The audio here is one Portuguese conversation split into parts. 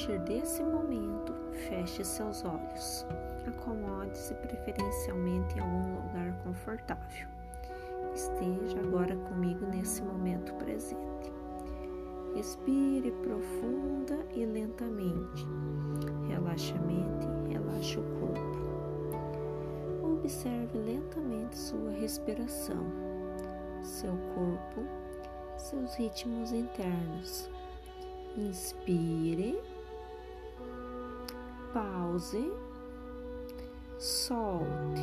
partir desse momento, feche seus olhos. Acomode-se preferencialmente em algum lugar confortável. Esteja agora comigo nesse momento presente. Respire profunda e lentamente. Relaxe a mente, relaxe o corpo. Observe lentamente sua respiração, seu corpo, seus ritmos internos. Inspire, pause, solte.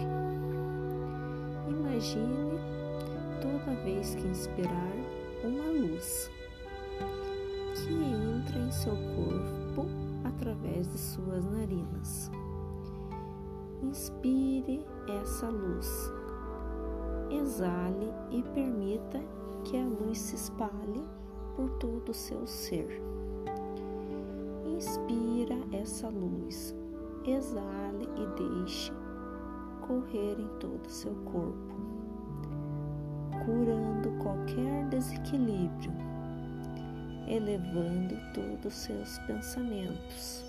Imagine toda vez que inspirar uma luz que entra em seu corpo através de suas narinas. Inspire essa luz, exale e permita que a luz se espalhe por todo o seu ser. Inspira essa luz, exale e deixe correr em todo o seu corpo, curando qualquer desequilíbrio, elevando todos os seus pensamentos.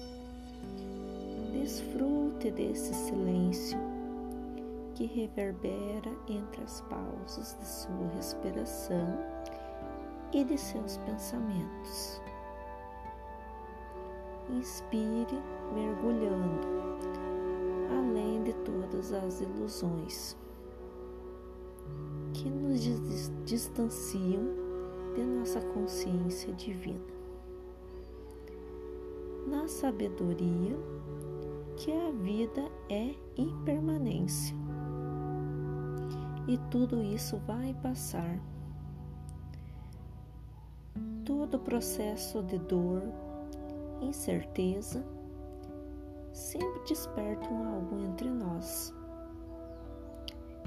Desfrute desse silêncio que reverbera entre as pausas de sua respiração e de seus pensamentos. Inspire mergulhando além de todas as ilusões que nos distanciam de nossa consciência divina. Na sabedoria, que a vida é impermanência e tudo isso vai passar. Todo processo de dor, incerteza, sempre despertam algo entre nós.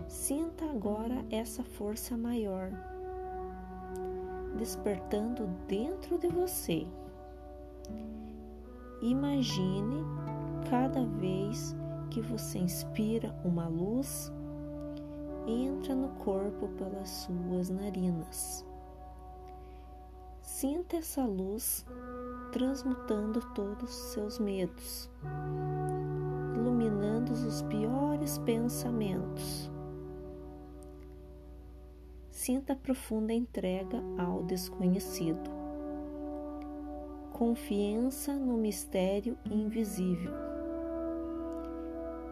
Sinta agora essa força maior, despertando dentro de você. Imagine cada vez que você inspira uma luz, entra no corpo pelas suas narinas. Sinta essa luz transmutando todos os seus medos, iluminando os piores pensamentos. Sinta a profunda entrega ao desconhecido, confiança no mistério invisível.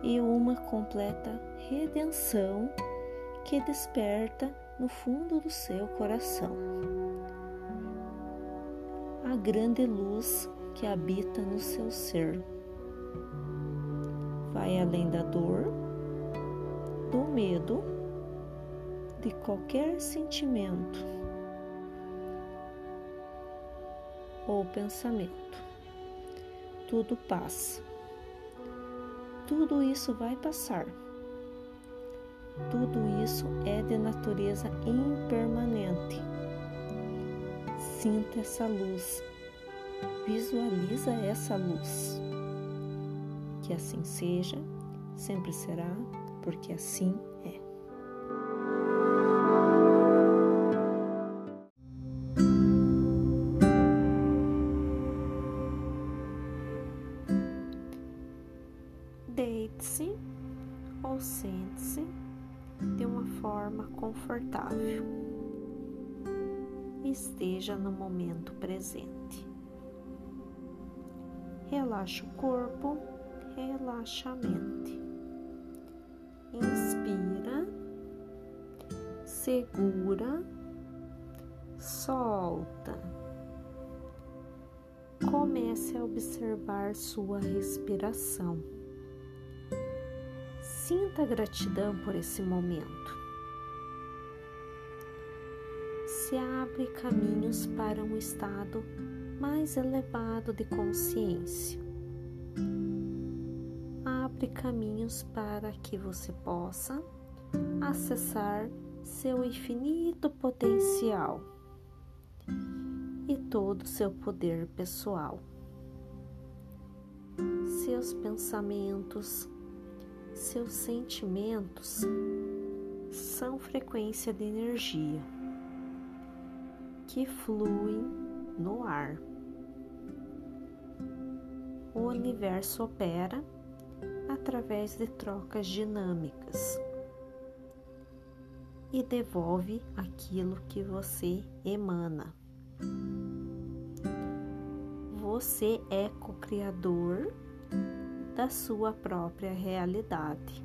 E uma completa redenção que desperta no fundo do seu coração grande luz que habita no seu ser. Vai além da dor, do medo, de qualquer sentimento ou pensamento. Tudo passa. Tudo isso vai passar. Tudo isso é de natureza impermanente Sinta essa luz, visualiza essa luz. Que assim seja, sempre será, porque assim é. Deite-se ou sente-se de uma forma confortável esteja no momento presente. Relaxa o corpo, relaxa a mente. Inspira, segura, solta. Comece a observar sua respiração. Sinta gratidão por esse momento se abre caminhos para um estado mais elevado de consciência. Abre caminhos para que você possa acessar seu infinito potencial e todo o seu poder pessoal. Seus pensamentos, seus sentimentos são frequência de energia que fluem no ar. O universo opera através de trocas dinâmicas e devolve aquilo que você emana. Você é co-criador da sua própria realidade.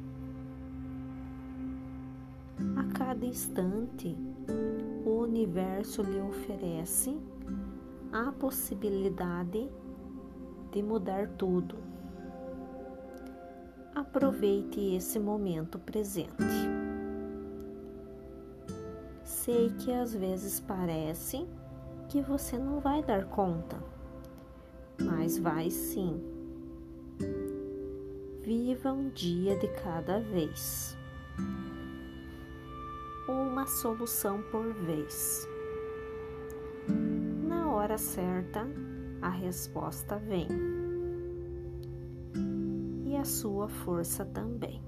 A cada instante, o universo lhe oferece a possibilidade de mudar tudo. Aproveite esse momento presente. Sei que às vezes parece que você não vai dar conta, mas vai sim. Viva um dia de cada vez. Uma solução por vez. Na hora certa, a resposta vem. E a sua força também.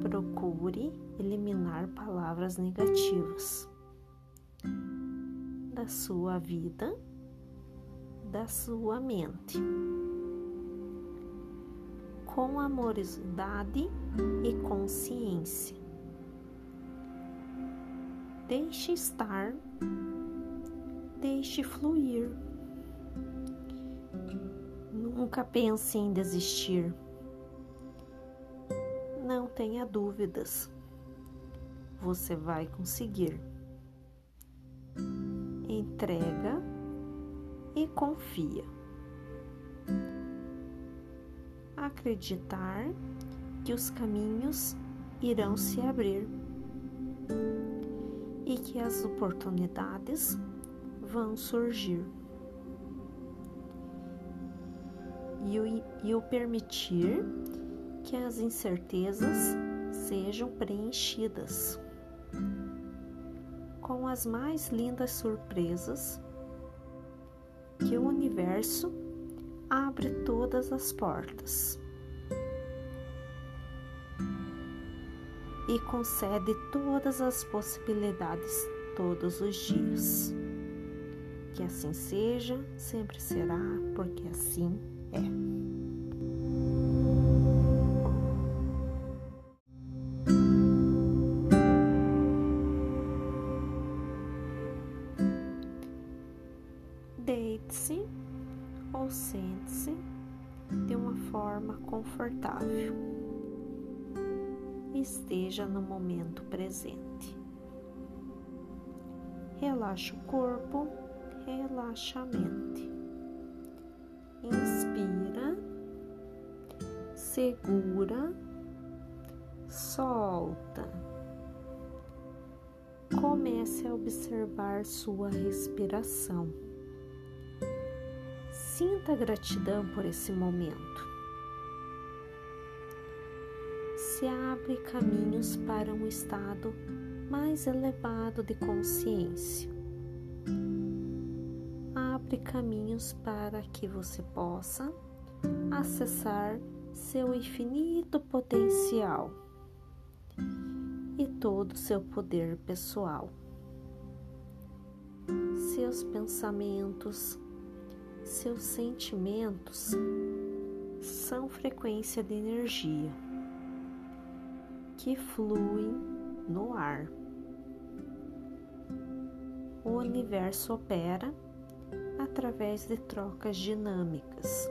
Procure eliminar palavras negativas da sua vida, da sua mente, com amorosidade e consciência. Deixe estar, deixe fluir. Nunca pense em desistir não tenha dúvidas, você vai conseguir. Entrega e confia. Acreditar que os caminhos irão se abrir e que as oportunidades vão surgir. E o, e o permitir que as incertezas sejam preenchidas com as mais lindas surpresas que o universo abre todas as portas e concede todas as possibilidades todos os dias. Que assim seja, sempre será, porque assim é. Deite-se ou sente-se de uma forma confortável. Esteja no momento presente. Relaxa o corpo, relaxa a mente. Inspira, segura, solta. Comece a observar sua respiração. Sinta gratidão por esse momento. Se abre caminhos para um estado mais elevado de consciência. Abre caminhos para que você possa acessar seu infinito potencial e todo o seu poder pessoal. Seus pensamentos, seus sentimentos são frequência de energia que fluem no ar. O universo opera através de trocas dinâmicas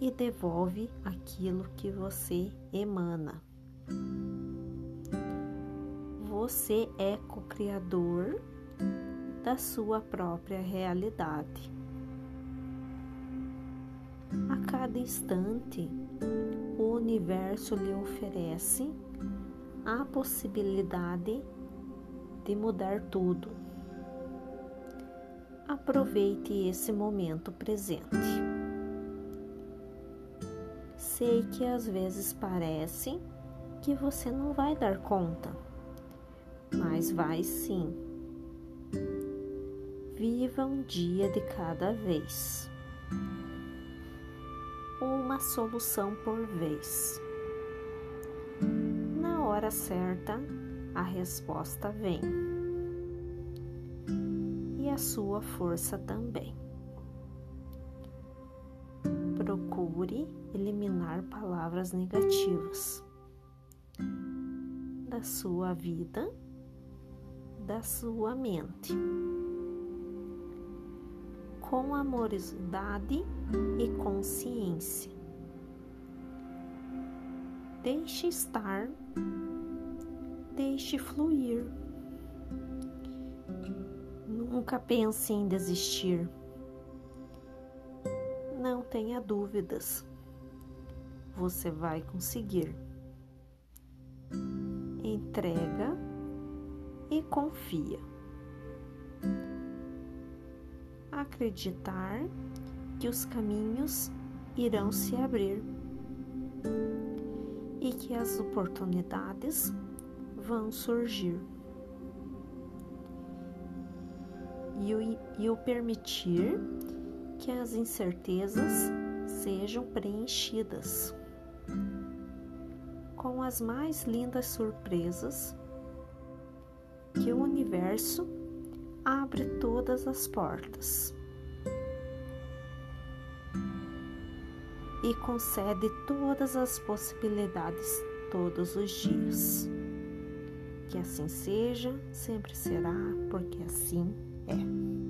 e devolve aquilo que você emana. Você é co-criador da sua própria realidade. A cada instante, o universo lhe oferece a possibilidade de mudar tudo. Aproveite esse momento presente. Sei que às vezes parece que você não vai dar conta, mas vai sim Viva um dia de cada vez. Uma solução por vez. Na hora certa, a resposta vem sua força também. Procure eliminar palavras negativas da sua vida, da sua mente. Com amorosidade e consciência. Deixe estar, deixe fluir. Nunca pense em desistir. Não tenha dúvidas. Você vai conseguir. Entrega e confia. Acreditar que os caminhos irão se abrir e que as oportunidades vão surgir. E o, e o permitir que as incertezas sejam preenchidas com as mais lindas surpresas que o universo abre todas as portas e concede todas as possibilidades todos os dias. Que assim seja, sempre será, porque assim é.